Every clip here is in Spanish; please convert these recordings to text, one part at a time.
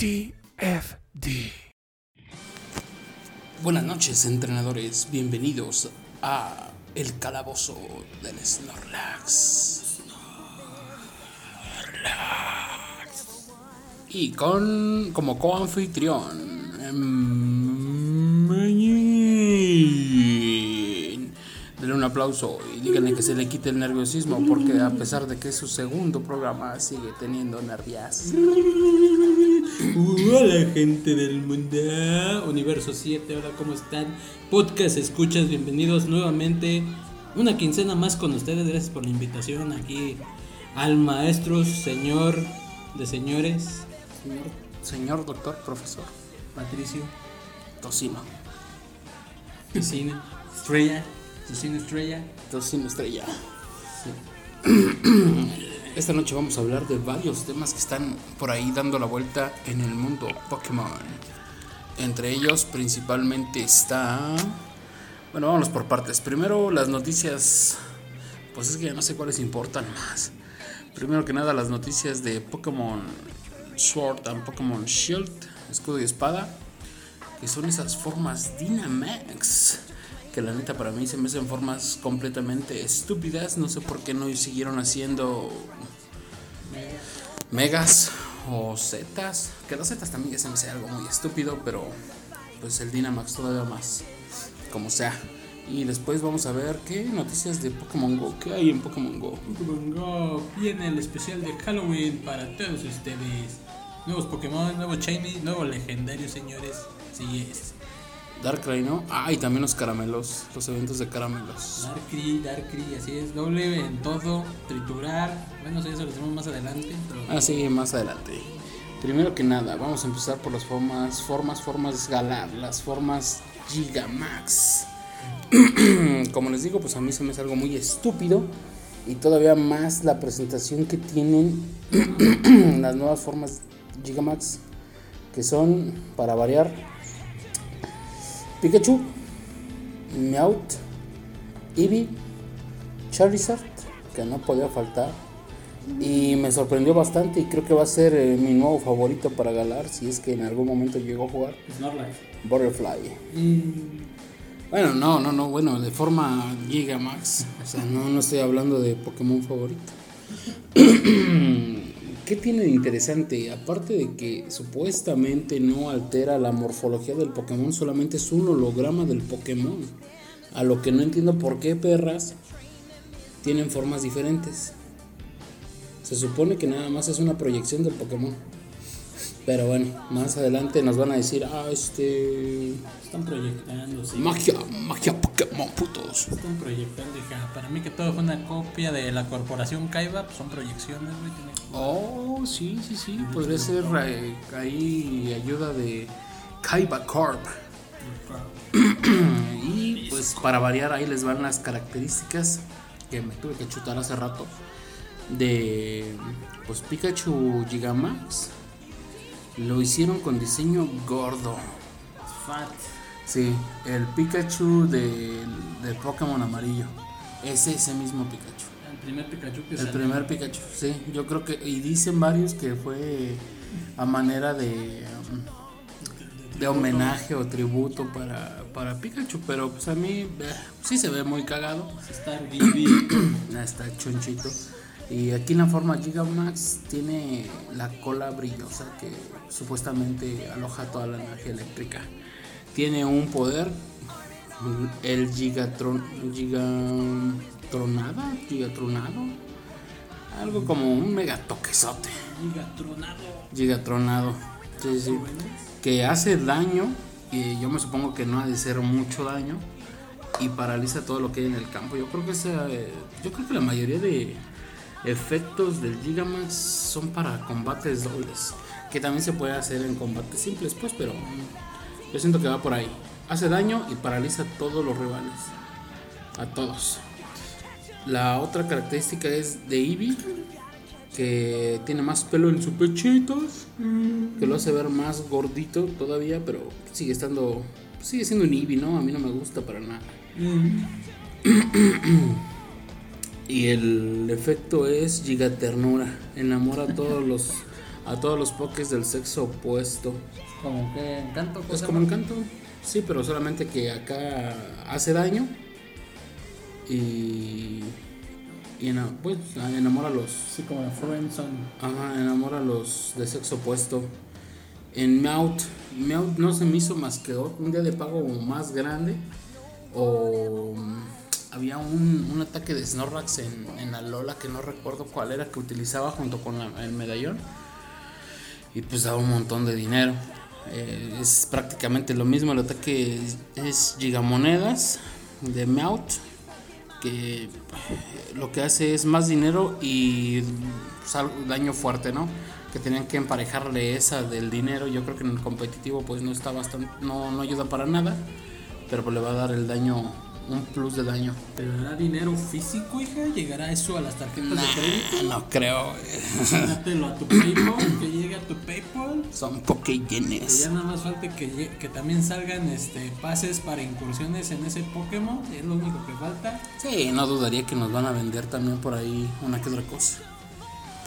TFD. Buenas noches, entrenadores. Bienvenidos a El Calabozo del Snorlax. Snorlax. Y con como coanfitrión. Mañín. Denle un aplauso y díganle que se le quite el nerviosismo porque a pesar de que es su segundo programa sigue teniendo nervias. Hola gente del mundo, Universo 7, hola, ¿cómo están? Podcast Escuchas, bienvenidos nuevamente. Una quincena más con ustedes, gracias por la invitación aquí al maestro, señor de señores, Señor, señor doctor, profesor, Patricio, tocino, Piscina, Estrella, Piscina Estrella. tocino estrella. Esta noche vamos a hablar de varios temas que están por ahí dando la vuelta en el mundo Pokémon. Entre ellos principalmente está... Bueno, vámonos por partes. Primero las noticias... Pues es que ya no sé cuáles importan más. Primero que nada las noticias de Pokémon Sword and Pokémon Shield, escudo y espada. Que son esas formas Dynamax. Que la neta para mí se me hacen formas completamente estúpidas. No sé por qué no siguieron haciendo megas o zetas. Que las zetas también ya se me hace algo muy estúpido, pero pues el Dynamax todavía más. Como sea. Y después vamos a ver qué noticias de Pokémon Go. ¿Qué hay en Pokémon Go? Pokémon Go, viene el especial de Halloween para todos ustedes. Nuevos Pokémon, nuevo Shiny, nuevo legendario, señores. Sí es. Darkrai, ¿no? Ah, y también los caramelos. Los eventos de caramelos. Darkry, Darkry, así es, doble en todo, triturar. Bueno, eso lo tenemos más adelante. Pero Ah, sí, más adelante. Primero que nada, vamos a empezar por las formas, formas, formas Galar, las formas Gigamax. Como les digo, pues a mí se me hace algo muy estúpido. Y todavía más la presentación que tienen las nuevas formas Gigamax. Que son, para variar, Pikachu, Meowth, Eevee, Charizard, que no podía faltar. Y me sorprendió bastante y creo que va a ser eh, mi nuevo favorito para Galar si es que en algún momento llegó a jugar Snorlax. Butterfly. Y Bueno, no, no, no, bueno, de forma Gigamax. O sea, no, no estoy hablando de Pokémon favorito. ¿Qué tiene de interesante? Aparte de que supuestamente no altera la morfología del Pokémon, solamente es un holograma del Pokémon. A lo que no entiendo por qué perras tienen formas diferentes. Se supone que nada más es una proyección del Pokémon. Pero bueno, más adelante nos van a decir, ah, este... están proyectando, sí. Magia, magia Pokémon, putos. Están proyectando, hija. Para mí que todo fue una copia de la corporación Kaiba, pues son proyecciones, güey. Oh, sí, sí, sí. Podría ser eh, ahí ayuda de Kaiba Corp. y pues para variar, ahí les van las características que me tuve que chutar hace rato. De pues Pikachu Gigamax. Lo hicieron con diseño gordo. Fat. Sí, el Pikachu del, del Pokémon amarillo. Es ese mismo Pikachu. El primer Pikachu que El salió. primer Pikachu, sí. Yo creo que. Y dicen varios que fue a manera de. um, de homenaje o tributo para, para Pikachu. Pero pues a mí. eh, sí se ve muy cagado. Gibby. Ah, Está chonchito. Y aquí en la forma Gigamax tiene la cola brillosa que supuestamente aloja toda la energía eléctrica. Tiene un poder, el Gigatron, Gigatronada, Gigatronado, algo como un mega toquesote, Gigatronado. Gigatronado, sí, sí, que hace daño y yo me supongo que no ha de ser mucho daño y paraliza todo lo que hay en el campo. Yo creo que esa, eh, yo creo que la mayoría de efectos del Gigamax son para combates dobles, que también se puede hacer en combates simples, pues, pero yo siento que va por ahí. Hace daño y paraliza a todos los rivales, a todos. La otra característica es de Eevee, que tiene más pelo en sus pechitos, que lo hace ver más gordito todavía, pero sigue estando, sigue siendo un Eevee, ¿no? A mí no me gusta para nada. Y el efecto es gigaternura. Enamora a todos los a todos los pokés del sexo opuesto. Como que encanto. Es como encanto, sí, pero solamente que acá hace daño y, pues, enamora a los Sí, como de Friendzone. Ajá, enamora a los de sexo opuesto. En Meowth, Meowth no se me hizo más que un día de pago más grande. O mm, había un, un ataque de Snorlax en, en Alola que no recuerdo cuál era que utilizaba junto con la- el medallón. Y pues daba un montón de dinero. Eh, es prácticamente lo mismo. El ataque es, es gigamonedas de Meowth que lo que hace es más dinero y pues, daño fuerte, ¿no? Que tenían que emparejarle esa del dinero. Yo creo que en el competitivo pues no está bastante, no, no ayuda para nada, pero pues le va a dar el daño, un plus de daño. ¿Te dará dinero físico, hija? ¿Llegará eso a las tarjetas de crédito? no creo. Dátelo a tu PayPal, que llegue a tu PayPal. Son Que Pokéyenes. ya nada más falte que, que también salgan este pases para incursiones en ese Pokémon. Es lo único que falta. Sí, no dudaría que nos van a vender también por ahí una que otra cosa.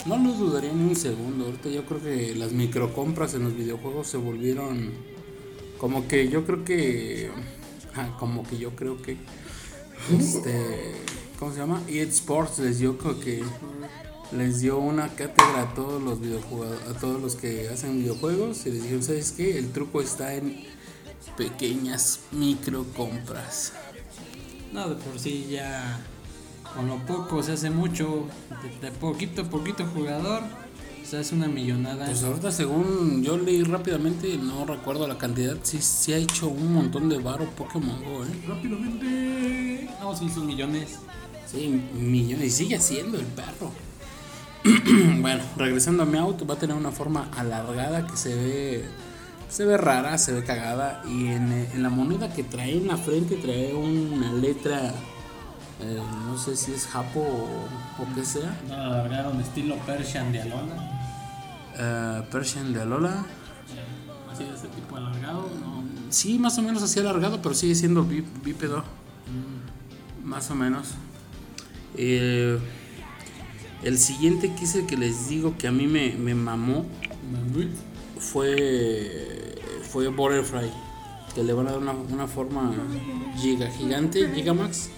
No lo dudaría ni un segundo. Ahorita yo creo que las microcompras en los videojuegos se volvieron como que yo creo que como que yo creo que este ¿cómo se llama? EA Sports les dio como que les dio una cátedra a todos los videojuegos, a todos los que hacen videojuegos y les dijeron, ¿sabes qué? El truco está en pequeñas microcompras. No, de por sí ya con lo poco se hace mucho. De, de poquito a poquito jugador se hace una millonada. Pues ahorita según yo leí rápidamente, no recuerdo la cantidad, sí, sí ha hecho un montón de varo Pokémon Go, ¿eh? Rápidamente. No, sí, son millones. Sí, millones, y sigue haciendo el perro. bueno, regresando a mi auto, va a tener una forma alargada que se ve se ve rara, se ve cagada y en, en la moneda que trae en la frente trae una letra eh, no sé si es japo o, o qué sea, No, la estilo Persian de Alola. eh, Persian de Alola. Así de ese tipo alargado, no. Sí, más o menos así alargado, pero sigue siendo bí- bípedo. Más o menos. Eh, el siguiente que es el que les digo que a mí me, me mamó fue, fue Butterfly. Que le van a dar una, una forma giga, gigante, Gigamax.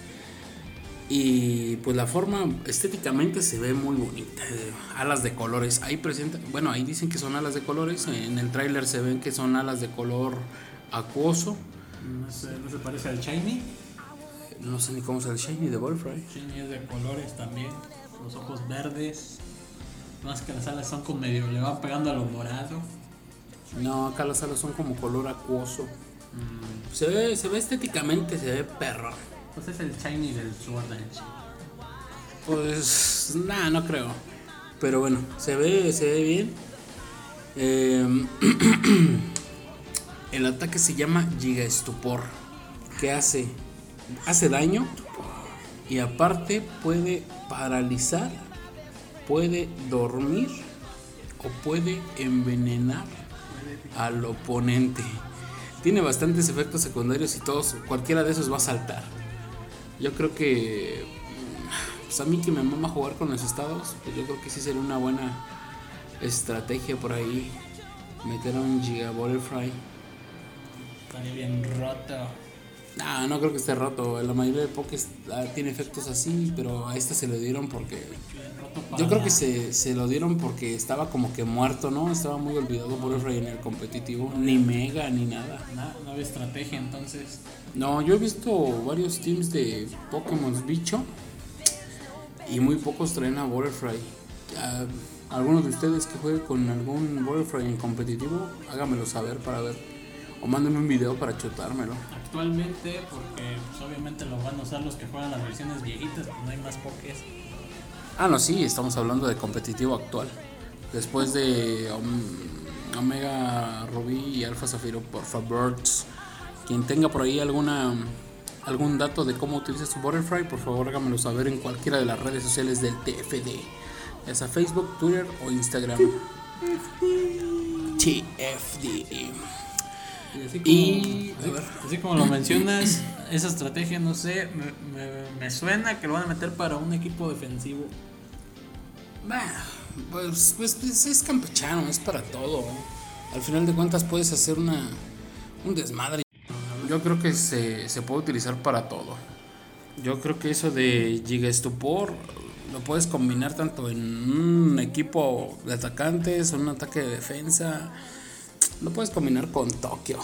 Y pues la forma estéticamente se ve muy bonita. eh, Alas de colores. Ahí presenta, bueno, ahí dicen que son alas de colores. En el tráiler se ven que son alas de color acuoso. No sé, no se parece al Shiny. No sé ni cómo es el shiny de Butterfly. Shiny es de colores también. Los ojos verdes. Más que las alas son con medio, le van pegando a lo morado. No, acá las alas son como color acuoso. Se ve, se ve estéticamente, se ve perro. Pues es el Shiny del Sword and Shield. Pues nada, no creo. Pero bueno, se ve, se ve bien. Eh, el ataque se llama Giga Estupor. ¿Qué hace? Hace daño. Y aparte puede paralizar, puede dormir o puede envenenar al oponente. Tiene bastantes efectos secundarios y todos, cualquiera de esos va a saltar. Yo creo que pues a mí que me mama jugar con los estados, pues yo creo que sí sería una buena estrategia por ahí meter a un Giga Butterfly. Estaría bien roto. No, no creo que esté roto. La mayoría de Pokés ah, tiene efectos así, pero a este se lo dieron porque. Yo creo que se, se lo dieron porque estaba como que muerto, ¿no? Estaba muy olvidado Butterfly en el competitivo. Ni Mega ni nada. No, no había estrategia entonces. No, yo he visto varios teams de Pokémon bicho y muy pocos traen a Butterfly. Ah, algunos de ustedes que jueguen con algún Butterfly en competitivo, háganmelo saber para ver. O mándenme un video para chutármelo. Actualmente, porque pues, obviamente lo van a usar los que juegan las versiones viejitas, pues no hay más pokés. Ah, no, sí, estamos hablando de competitivo actual. Después de Om- Omega Rubí y Alpha Zafiro, por favor, quien tenga por ahí alguna algún dato de cómo utiliza su Butterfly, por favor háganmelo saber en cualquiera de las redes sociales del TFD, ya sea Facebook, Twitter o Instagram. TFD. Y así como, Y, así como lo mencionas, esa estrategia, no sé, me, me- me suena que lo van a meter para un equipo defensivo. Bah, Pues, pues, pues, es campechano, es para todo. Al final de cuentas puedes hacer una un desmadre. Yo creo que se, se puede utilizar para todo. Yo creo que eso de Giga Estupor lo puedes combinar tanto en un equipo de atacantes, un ataque de defensa. Lo puedes combinar con Tokio.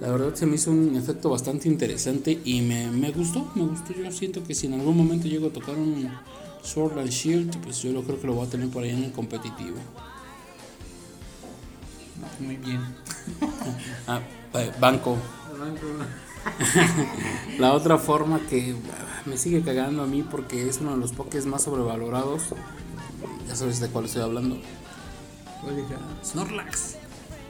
La verdad se me hizo un efecto bastante interesante y me, me gustó, me gustó. Yo siento que si en algún momento llego a tocar un Sword and Shield, pues yo lo creo que lo voy a tener por ahí en el competitivo. Muy bien. Ah, ba- La otra forma que ah, me sigue cagando a mí porque es uno de los pokés más sobrevalorados. Ya sabes de cuál estoy hablando. Snorlax.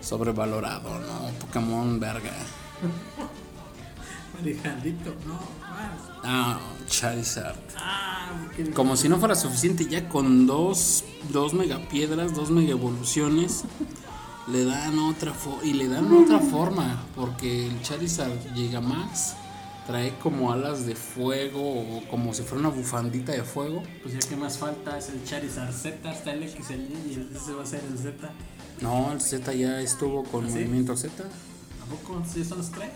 Sobrevalorado, ¿no? Pokémon verga. Alejandrito, no. más. Ah, Charizard. Ah, Como si no fuera suficiente ya con dos, dos megapiedras, dos mega evoluciones, le dan otra fo- y le dan otra forma, porque el Charizard Gigamax trae como alas de fuego o como si fuera una bufandita de fuego. Pues ya que más falta es el Charizard Z, está el XL y el ese va a ser el Z. No, el Z ya estuvo con ¿Sí? movimiento Z. ¿A poco sí son los tres?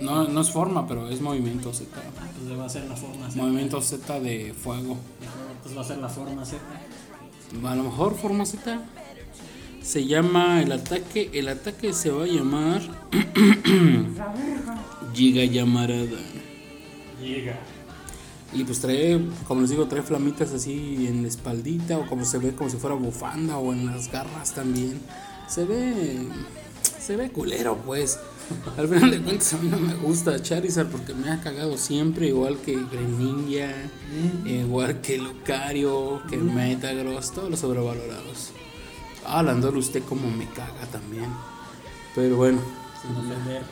No, no es forma, pero es movimiento Z. Ah, pues va a ser la forma Z. Movimiento Z de fuego. Pues va a ser la forma Z. A lo mejor forma Z. Se llama el ataque. El ataque se va a llamar Giga Llamarada. Llega. Y pues trae, como les digo, trae flamitas así en la espaldita o como se ve como si fuera bufanda o en las garras también. Se ve se ve culero, pues. Al final de cuentas a mí no me gusta Charizard porque me ha cagado siempre, igual que Greninja, igual que Lucario, que Metagross, todos los sobrevalorados. Ah, Landor usted como me caga también. Pero bueno. Sin ofender.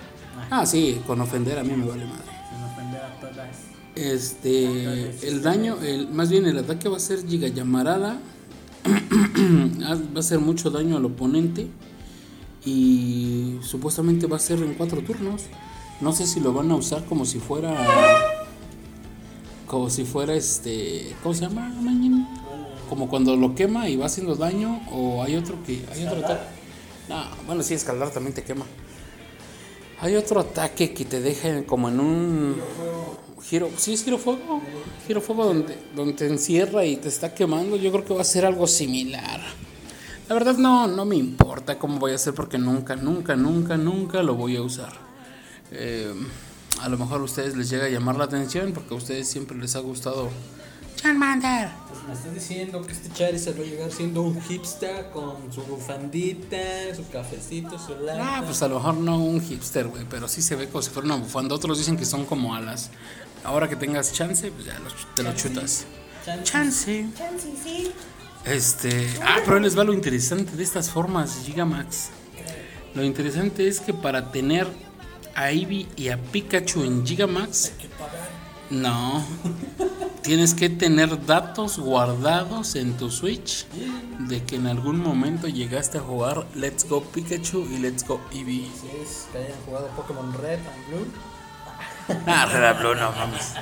Ah, Ah, sí, con ofender a mí me vale madre. sin ofender a todas. Este, el daño, el, más bien el ataque va a ser giga llamarada, va a hacer mucho daño al oponente y supuestamente va a ser en cuatro turnos. No sé si lo van a usar como si fuera, como si fuera este, ¿cómo se llama? Como cuando lo quema y va haciendo daño o hay otro que, hay otro ataque. No, bueno sí, escalar también te quema. Hay otro ataque que te deja como en un giro, sí es giro fuego, giro fuego donde, donde te encierra y te está quemando. Yo creo que va a ser algo similar. La verdad no, no me importa cómo voy a hacer porque nunca, nunca, nunca, nunca lo voy a usar. Eh, a lo mejor a ustedes les llega a llamar la atención porque a ustedes siempre les ha gustado Charmander. Pues me estás diciendo que este Charizard va a llegar siendo un hipster con su bufandita, su cafecito, su lata. Ah, pues a lo mejor no un hipster, güey, pero sí se ve como si fuera una bufanda. Otros dicen que son como alas. Ahora que tengas chance, pues ya te lo chutas. Chance. Chance. Sí. Este. Ah, pero ahí les va lo interesante de estas formas Gigamax. Lo interesante es que para tener a Eevee y a Pikachu en Gigamax, Que pagar. no. Tienes que tener datos guardados en tu Switch de que en algún momento llegaste a jugar Let's Go Pikachu y Let's Go Eevee. Si es que hayan jugado Pokémon Red and Blue. Ah, Red Blue, no mames.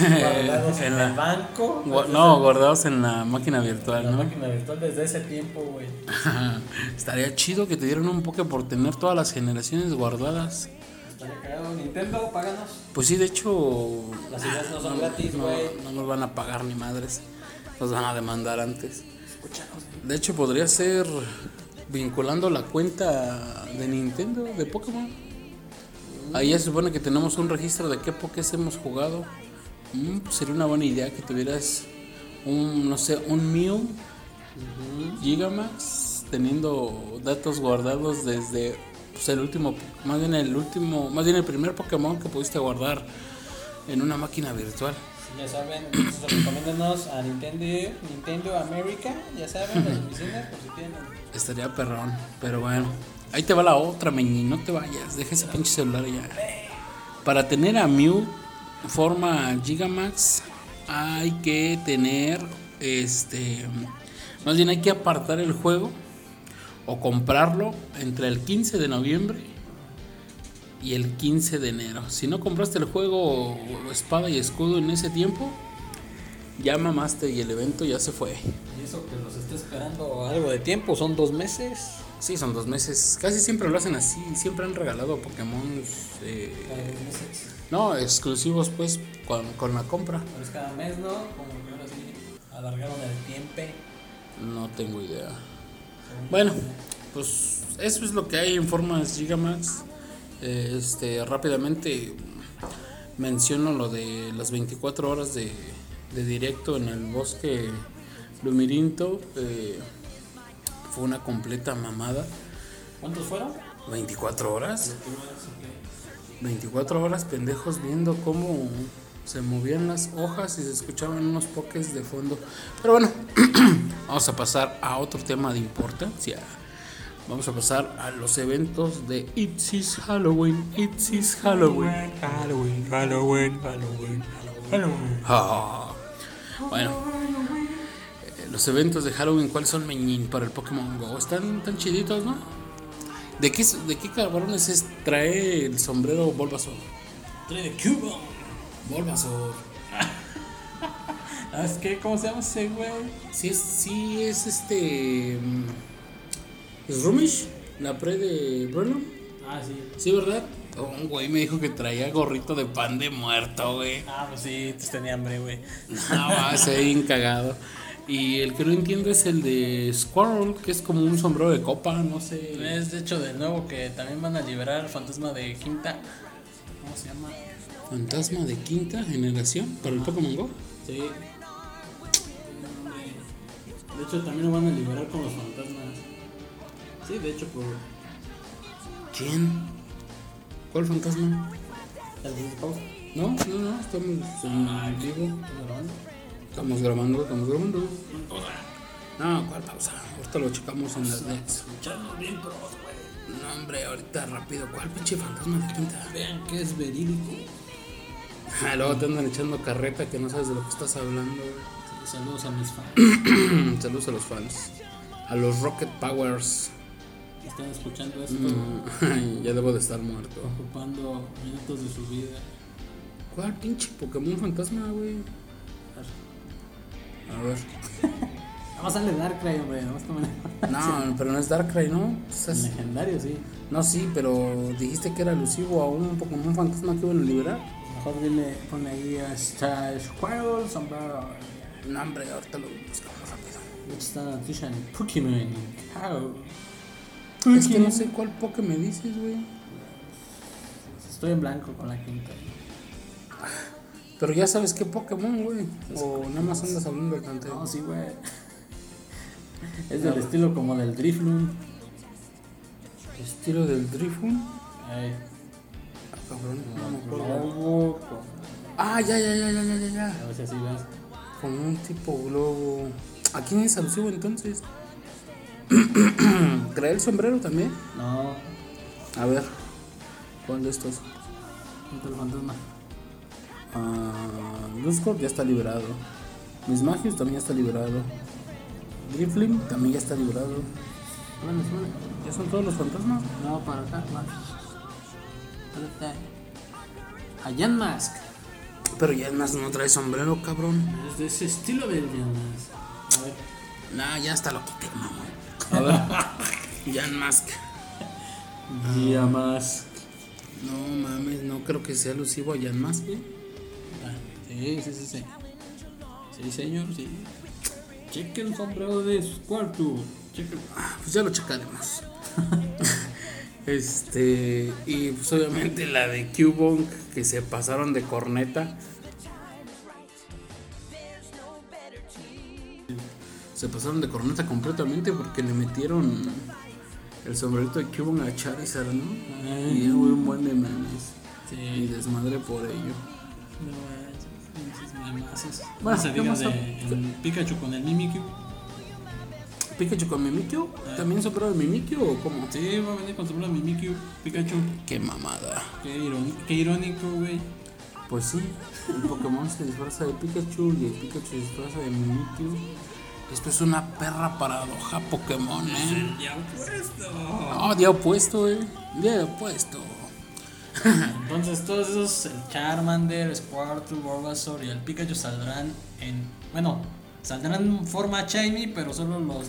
Guardados en, En el la- banco. No, guardados en la máquina virtual, La ¿no? máquina virtual desde ese tiempo, güey. Estaría chido que te dieran un poke por tener todas las generaciones guardadas. Estaría cagado. Nintendo, páganos. Pues sí, de hecho. Las ideas no son gratis, güey. no nos van a pagar ni madres. Nos van a demandar antes. Escúchanos. De hecho, podría ser vinculando la cuenta de Nintendo de Pokémon. Ahí ya se supone que tenemos un registro de qué Pokés hemos jugado. Mm, pues sería una buena idea que tuvieras un, no sé, un Mew Gigamax teniendo datos guardados desde pues, el último, más bien el último, más bien el primer Pokémon que pudiste guardar en una máquina virtual. Ya saben, recomiéndanos a Nintendo, Nintendo America, ya saben, las oficinas, por si tienen. Estaría perrón, pero bueno. Ahí te va la otra, Meñi, no te vayas, deja ese pinche celular ya. Para tener a Mew forma Gigamax hay que tener este más bien hay que apartar el juego o comprarlo entre el 15 de noviembre y el 15 de enero. Si no compraste el juego Espada y Escudo en ese tiempo, ya mamaste y el evento ya se fue. Y eso que nos está esperando algo de tiempo, son dos meses. Sí, son dos meses. Casi siempre lo hacen así. Siempre han regalado Pokémon. Eh, Cada dos meses. no, exclusivos pues con, con la compra. Pero es cada mes, ¿no? Como que ahora sí alargaron el tiempo. No tengo idea. Bueno, pues eso es lo que hay en formas Gigamax. Eh, Este, rápidamente menciono lo de las 24 horas de, de directo en el bosque Lumirinto. eh, fue una completa mamada. ¿Cuántos fueron? 24 horas. 24 horas pendejos viendo cómo se movían las hojas y se escuchaban unos pokés de fondo. Pero bueno, vamos a pasar a otro tema de importancia. Vamos a pasar a los eventos de It's is Halloween, It's is Halloween. Halloween, Halloween, Halloween, Halloween. Ah. Bueno, eh, los eventos de Halloween, ¿cuáles son meñín para el Pokémon Go? Están tan chiditos, ¿no? ¿De qué, de qué cabrones es trae el sombrero Bulbasaur? Trae de Cuba. Bulbasaur. ¿Sabes qué? ¿Cómo se llama ese güey? Sí es, sí es este. mm, ¿Es Rumish? ¿La pre de Bruno? Ah, sí. Sí, ¿verdad? Un güey me dijo que traía gorrito de pan de muerto, güey. Ah, pues sí, pues tenía hambre, güey. No, va, se ve bien cagado. Y el que no entiendo es el de Squirrel, que es como un sombrero de copa, no sé. Es de hecho de nuevo que también van a liberar al fantasma de Quinta. ¿Cómo se llama? Fantasma de quinta generación para el Pokémon Go. Sí. De hecho también lo van a liberar con los fantasmas. Sí, de hecho por ¿Quién? ¿Cuál fantasma? el Discord. No, no, no, estamos en vivo. Estamos grabando, estamos grabando. No, ¿cuál pausa? Ahorita lo checamos en las nets. Escuchando bien pros, güey. No, hombre, ahorita rápido. ¿Cuál pinche fantasma de quinta? Vean que es verídico. Ah, luego te andan echando carreta que no sabes de lo que estás hablando. Saludos a mis fans. Saludos a los fans. A los Rocket Powers. Están escuchando esto, Mm, ya debo de estar muerto. ocupando minutos de su vida. ¿Cuál pinche Pokémon fantasma, güey? A ver. Vamos a darle Darkrai, hombre. Vamos a tomar No, pero no es Darkrai, ¿no? Estás- legendario, sí. No, sí, pero dijiste que era alusivo a un Pokémon fantasma que iban a liberar. Mejor dile, ponle ahí hasta Squirrel, sombrero. No, hombre, ahorita lo buscamos rápido. Está la noticia en Pokémon. How? Es que no sé cuál Poké me dices, güey. Estoy en blanco con la quinta. Pero ya sabes qué Pokémon, güey. O nada más andas hablando del No, tanteo. sí, güey. Es del estilo como del Drifloon. Estilo del Drifun. Ay, cabrón, no me acuerdo. globo con. Ah, ya, ya, ya, ya, ya, ya, ya. A ver si así. Con un tipo globo. ¿A quién es alusivo entonces? ¿Trae el sombrero también? No, A ver. ¿Cuál de estos? al fantasma. Luzcorp ya está liberado. Mis Magios también ya está liberado. Driflim también ya está liberado. Bueno, sube. ¿Ya son todos los fantasmas? No, para acá, va. A Jan Mask. Pero ya más no trae sombrero, cabrón. Es de ese estilo del Jan Mask. A ver. Nah, ya hasta lo quité, mamón. A ver. Jan Mask. Jan Mask. No mames, no creo que sea alusivo a Jan Mask, güey. Ah, Sí, sí, sí, sí. Sí, señor, sí. Cheque el sombrero de Squirtle. Cheque. Ah, pues ya lo checaremos. este, y pues obviamente la de Cubonk que se pasaron de corneta. Se pasaron de corneta completamente porque le metieron el sombrerito de Cubonk a Charizard, ¿no? Y hubo un buen de memes. Y Sí. desmadre por ello. No, esos memazos. Bueno, Bueno, se ¿qué diga de el Pikachu con el Mimikyu. ¿Pikachu con Mimikyu? ¿También sombrero de Mimikyu o cómo? Sí, va a venir con sombrero Mimikyu. Pikachu. Qué mamada. Qué irónico, qué irónico, güey. Pues sí, el Pokémon se disfraza de Pikachu y el Pikachu se disfraza de Mimikyu. Esto es una perra paradoja Pokémon, ¿eh? Ya puesto. No, día opuesto, eh. Día opuesto. Entonces todos esos, el Charmander, Squirtle, Bulbasaur y el Pikachu saldrán en, bueno, saldrán en forma shiny, pero solo los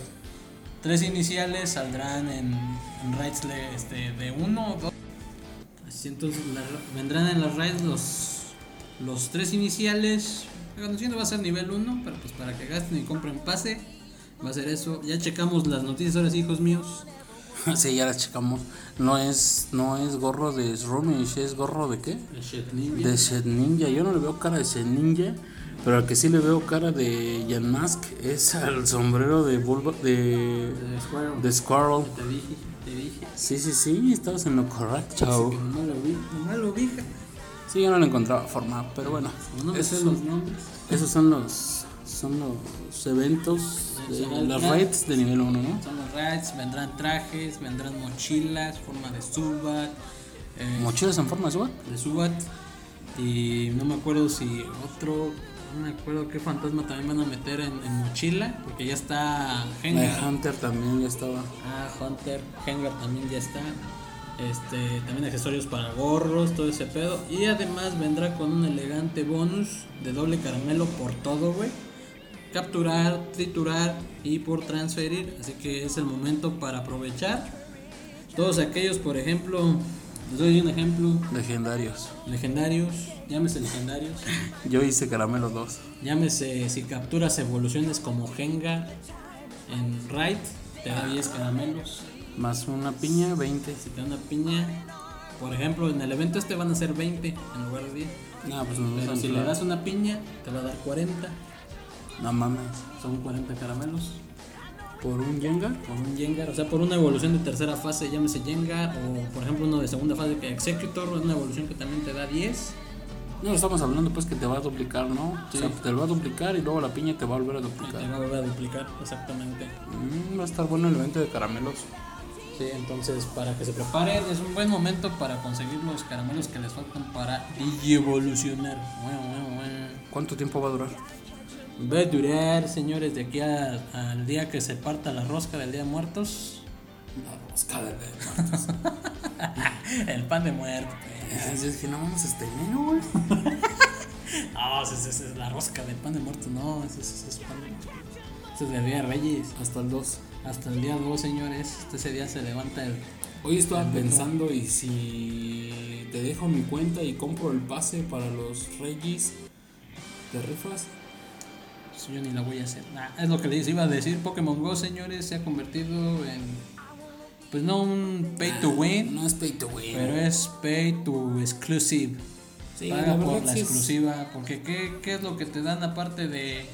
tres iniciales saldrán en, en raids de, este, de uno o dos. Así entonces la- vendrán en las raids los, los tres iniciales. La va a ser nivel 1, pero pues para que gasten y compren pase, va a ser eso. Ya checamos las noticias ahora sí, hijos míos. sí, ya las checamos. No es, no es gorro de Srumish, es gorro de qué? El Shed Ninja. De Shed Ninja. Yo no le veo cara de Shed Ninja, pero al que sí le veo cara de Jan Mask es al sombrero de Bulba, de, de Squirrel. Te dije, te dije. Sí, sí, sí, estabas en lo correcto. No lo vi, no lo vi. Sí, yo no le encontraba forma, pero bueno. No me esos, sé los nombres. esos son los son los eventos, de, raid. raids de nivel 1, ¿no? Son los raids, vendrán trajes, vendrán mochilas, forma de Subat. eh, Mochilas en forma de SWAT. de Subat. Y no me acuerdo si otro, no me acuerdo qué fantasma también van a meter en, en mochila, porque ya está Hengar. Hunter también ya estaba. Ah, Hunter, Hengar también ya está. Este, también accesorios para gorros, todo ese pedo. Y además vendrá con un elegante bonus de doble caramelo por todo, güey. Capturar, triturar y por transferir. Así que es el momento para aprovechar. Todos aquellos, por ejemplo, les doy un ejemplo. Legendarios. Legendarios, llámese legendarios. Yo hice Caramelo 2. Llámese si capturas evoluciones como Gengar en Raid, te da 10 caramelos. Más una piña, 20. Si te da una piña, por ejemplo, en el evento este van a ser 20 en lugar de 10. No, pues no, Pero si le das una piña, te va a dar 40. no mames. Son 40 caramelos Por un Jenga. por un Jengar. O sea, por una evolución de tercera fase, llámese Jengar. O por ejemplo, uno de segunda fase que Executor, es una evolución que también te da 10. No, estamos hablando pues que te va a duplicar, ¿no? Sí. O sea, te lo va a duplicar y luego la piña te va a volver a Y te duplicar. va a volver a duplicar, exactamente. Mm, va a estar bueno el evento de caramelos. Sí, entonces para que se preparen es un buen momento para conseguir los caramelos que les faltan para evolucionar. Bueno, bueno, bueno. ¿Cuánto tiempo va a durar? Va a durar, señores, de aquí a- al día que se parta la rosca del Día de Muertos. La rosca de El pan de muerto. pues. Es que no vamos a este enero, güey. No, esa es, la rosca del pan de muerto. No, ese es, pan de muerto. Ese es del Día de Reyes. Hasta el 2. Hasta el día 2, señores. Hasta ese día se levanta el. Hoy estaba pensando y si te dejo mi cuenta y compro el pase para los Reyes, ¿te rifas? Pues Yo ni la voy a hacer. Nah, es lo que les iba a decir. Pokémon Go, señores, se ha convertido en. Pues no un pay to win, No es pay to win. pero es pay to exclusive. Sí, Paga la por la es- exclusiva. Porque ¿qué, ¿qué es lo que te dan aparte de.?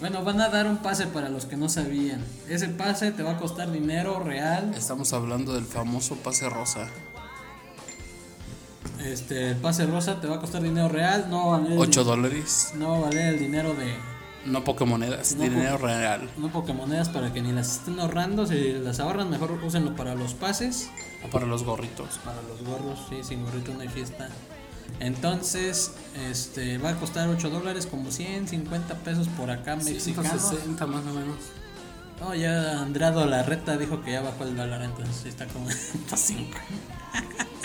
Bueno, van a dar un pase para los que no sabían. Ese pase te va a costar dinero real. Estamos hablando del famoso pase rosa. Este, el pase rosa te va a costar dinero real. No va a valer, 8 dólares. no va a valer el dinero de. No Pokémonedas, No dinero real. No Pokémonedas para que ni las estén ahorrando. Si las ahorran, mejor úsenlo para los pases. O para los gorritos. Para los gorros, sí, sin gorrito no hay fiesta. Entonces, este va a costar 8 dólares, como 100, 50 pesos por acá mexicanos. 160 más o menos. No, ya Andrado Larreta dijo que ya bajó el dólar, entonces está como 105.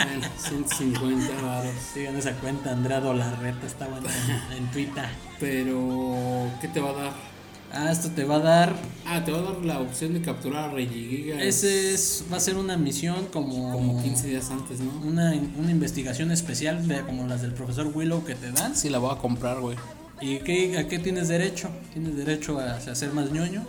Bueno, 150 varos. Sigan esa cuenta, Andrado Larreta, está bueno en, en Twitter. Pero, ¿qué te va a dar? Ah, esto te va a dar. Ah, te va a dar la opción de capturar a Regigiga. Ese es, va a ser una misión como. Como 15 días antes, ¿no? Una, una investigación especial de, como las del profesor Willow que te dan. Sí, la voy a comprar, güey. ¿Y qué, a qué tienes derecho? ¿Tienes derecho a, a ser más ñoño?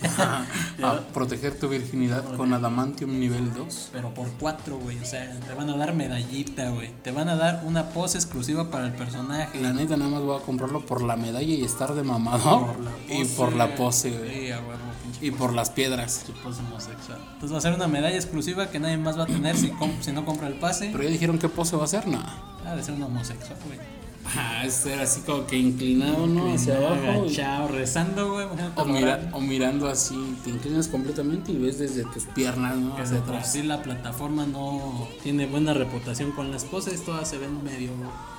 a proteger tu virginidad con Adamantium nivel 2. Pero por cuatro, güey. O sea, te van a dar medallita, güey. Te van a dar una pose exclusiva para el personaje. La neta, nada más voy a comprarlo por la medalla y estar de mamador. y por la pose, güey. Sí, a huevo, pinche Y por las piedras. pose homosexual. Entonces va a ser una medalla exclusiva que nadie más va a tener si, si no compra el pase. Pero ya dijeron qué pose va a ser, no. Ha de ser un homosexual, güey. Ah, ser así como que inclinado, ¿no? Hacia abajo. y- Agachado, rezando, güey. O, mira- o mirando así, te inclinas completamente y ves desde tus piernas, ¿no? Hacia atrás. sí la plataforma no tiene buena reputación con las poses, todas se ven medio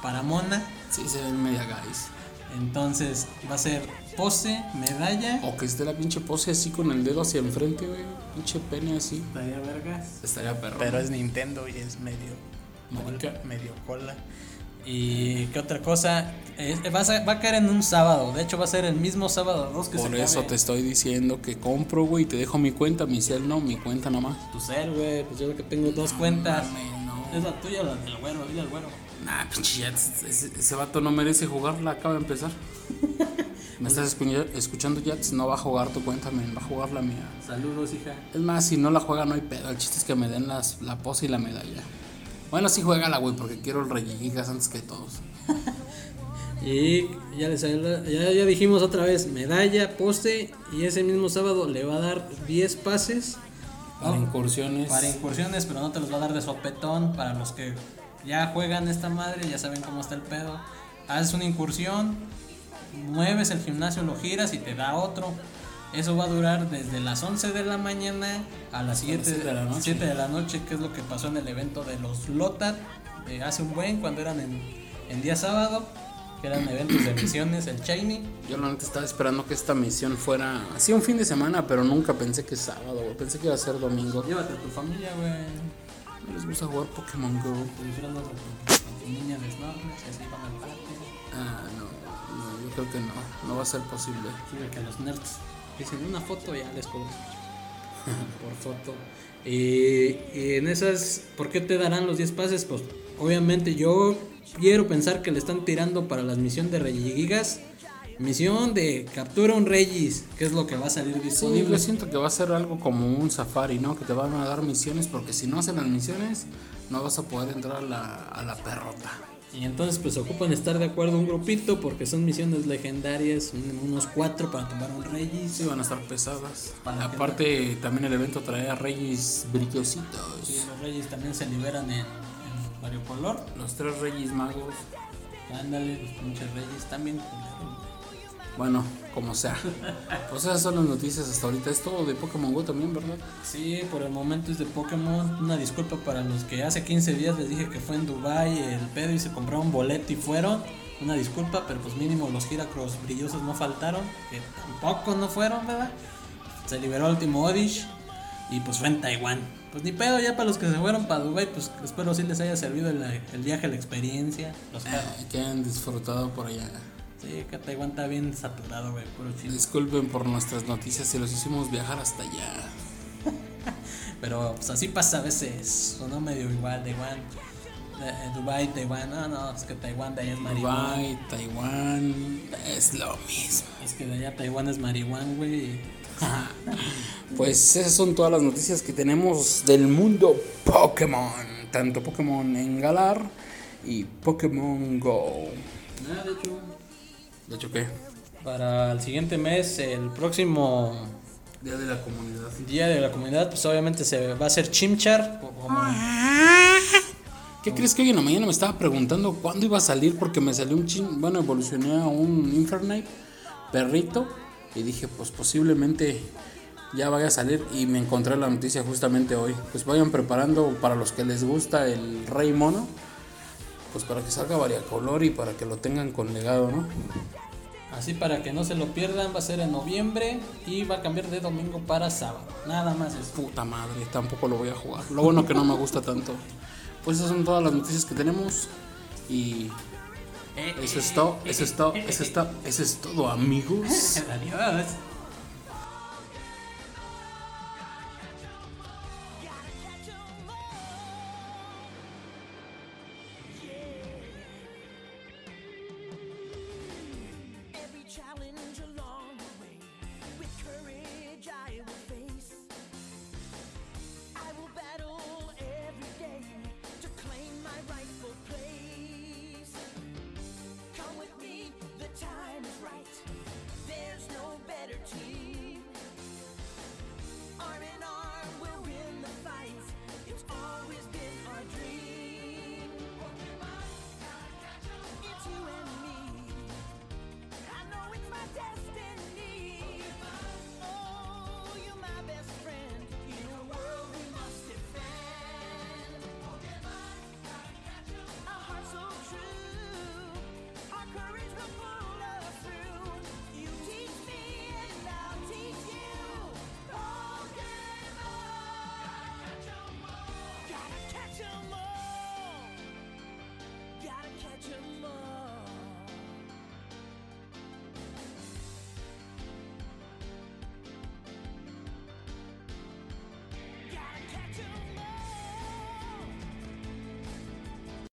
para mona. Sí, se ven media guys. Entonces va a ser pose, medalla. O que esté la pinche pose así con el dedo hacia enfrente, güey. Pinche pene así. Estaría vergas. Estaría perro. Pero es Nintendo y es medio. Marica. medio cola. Y qué otra cosa, Eh, va, a, ser- va a caer en un sábado, de hecho va a ser el mismo sábado 2 que Por se eso te estoy diciendo que compro, güey, te dejo mi cuenta, mi cel no, mi cuenta nomás. tu cel, güey, pues yo lo que tengo dos cuentas. mames, no. Es la tuya o la del güero, dile al güero. Nah, pinche ese, ese vato no merece jugarla, acaba de empezar. ¿Me estás escuchando, Jats? No va a jugar tu cuenta, men, va a jugar la mía. Saludos, hija. Es más, si no la juega no hay pedo, el chiste es que me den las, la pose y la medalla. Bueno, sí juégala, güey, porque quiero el Regigigas antes que todos. Y ya les ya, ya dijimos otra vez, medalla, poste y ese mismo sábado le va a dar 10 pases Para ¿no? incursiones. para incursiones, pero no te los va a dar de sopetón para los que ya juegan esta madre, ya saben cómo está el pedo. Haces una incursión, mueves el gimnasio, lo giras y te da otro. Eso va a durar desde las 11 de la mañana a las 7 siete de la noche. 7 de la noche, que es lo que pasó en el evento de los Lotat de hace un buen, cuando eran en, en día sábado, que eran eventos de misiones, el Shiny. Yo la neta estaba esperando que esta misión fuera así un fin de semana, pero nunca pensé que sábado, güey. Pensé que iba a ser domingo. Llévate a tu familia, güey. No les gusta jugar Pokémon Go. Te disfrazas a tu, a tu niña de Snorlax y así van al parque. Ah, no, no, yo creo que no, no va a ser posible. Sí, que los nerds dicen una foto ya les puedo por foto. Y, y en esas, ¿por qué te darán los 10 pases? Pues obviamente yo quiero pensar que le están tirando para las misiones de Regigigas. Misión de captura un Regis, que es lo que va a salir Sí, disponible. yo siento que va a ser algo como un safari, ¿no? Que te van a dar misiones, porque si no hacen las misiones, no vas a poder entrar a la, a la perrota. Y entonces pues ocupan estar de acuerdo un grupito porque son misiones legendarias, un- unos cuatro para tomar un Regis. Sí, van a estar pesadas. Para Aparte, también el evento trae a Reyes brillositos. Sí, los Reyes también se liberan en, en variocolor. Los tres Reyes Magos. Ándale, los pinches Reyes también. Bueno, como sea. Pues esas son las noticias hasta ahorita. Es todo de Pokémon Go también, ¿verdad? Sí, por el momento es de Pokémon. Una disculpa para los que hace 15 días les dije que fue en Dubai el pedo y se compraron boleto y fueron. Una disculpa, pero pues mínimo los Giracross brillosos no faltaron, que tampoco no fueron, ¿verdad? Se liberó el último Odish y pues fue en Taiwán. Pues ni pedo, ya para los que se fueron para Dubai, pues espero sí les haya servido el, el viaje, la experiencia, los. Eh, que han disfrutado por allá. Sí, que Taiwán está bien saturado, güey, puro chino. Disculpen por nuestras noticias si los hicimos viajar hasta allá. Pero pues así pasa a veces, sonó medio igual, Taiwán, eh, Dubai, Taiwán, no, no, es que Taiwán de allá es marihuana. Dubai, Taiwán, es lo mismo. Es que de allá Taiwán es marihuana, güey. Pues esas son todas las noticias que tenemos del mundo Pokémon. Tanto Pokémon en Galar y Pokémon Go. Nada, de hecho, ¿De hecho qué? para el siguiente mes, el próximo Día de la comunidad. día de la comunidad, pues obviamente se va a hacer Chimchar. o- como- ¿Qué crees que hoy en la mañana me estaba preguntando cuándo iba a salir? Porque me salió un chin. Bueno, evolucioné a un Infernape perrito. Y dije, pues posiblemente ya vaya a salir. Y me encontré la noticia justamente hoy. Pues vayan preparando para los que les gusta el Rey Mono. Pues para que salga variacolor y para que lo tengan con legado, ¿no? Así para que no se lo pierdan, va a ser en noviembre y va a cambiar de domingo para sábado. Nada más eso. Puta madre, tampoco lo voy a jugar. Lo bueno que no me gusta tanto. Pues esas son todas las noticias que tenemos. Y eso es todo, eso es todo, eso es todo, eso es todo, amigos. Adiós.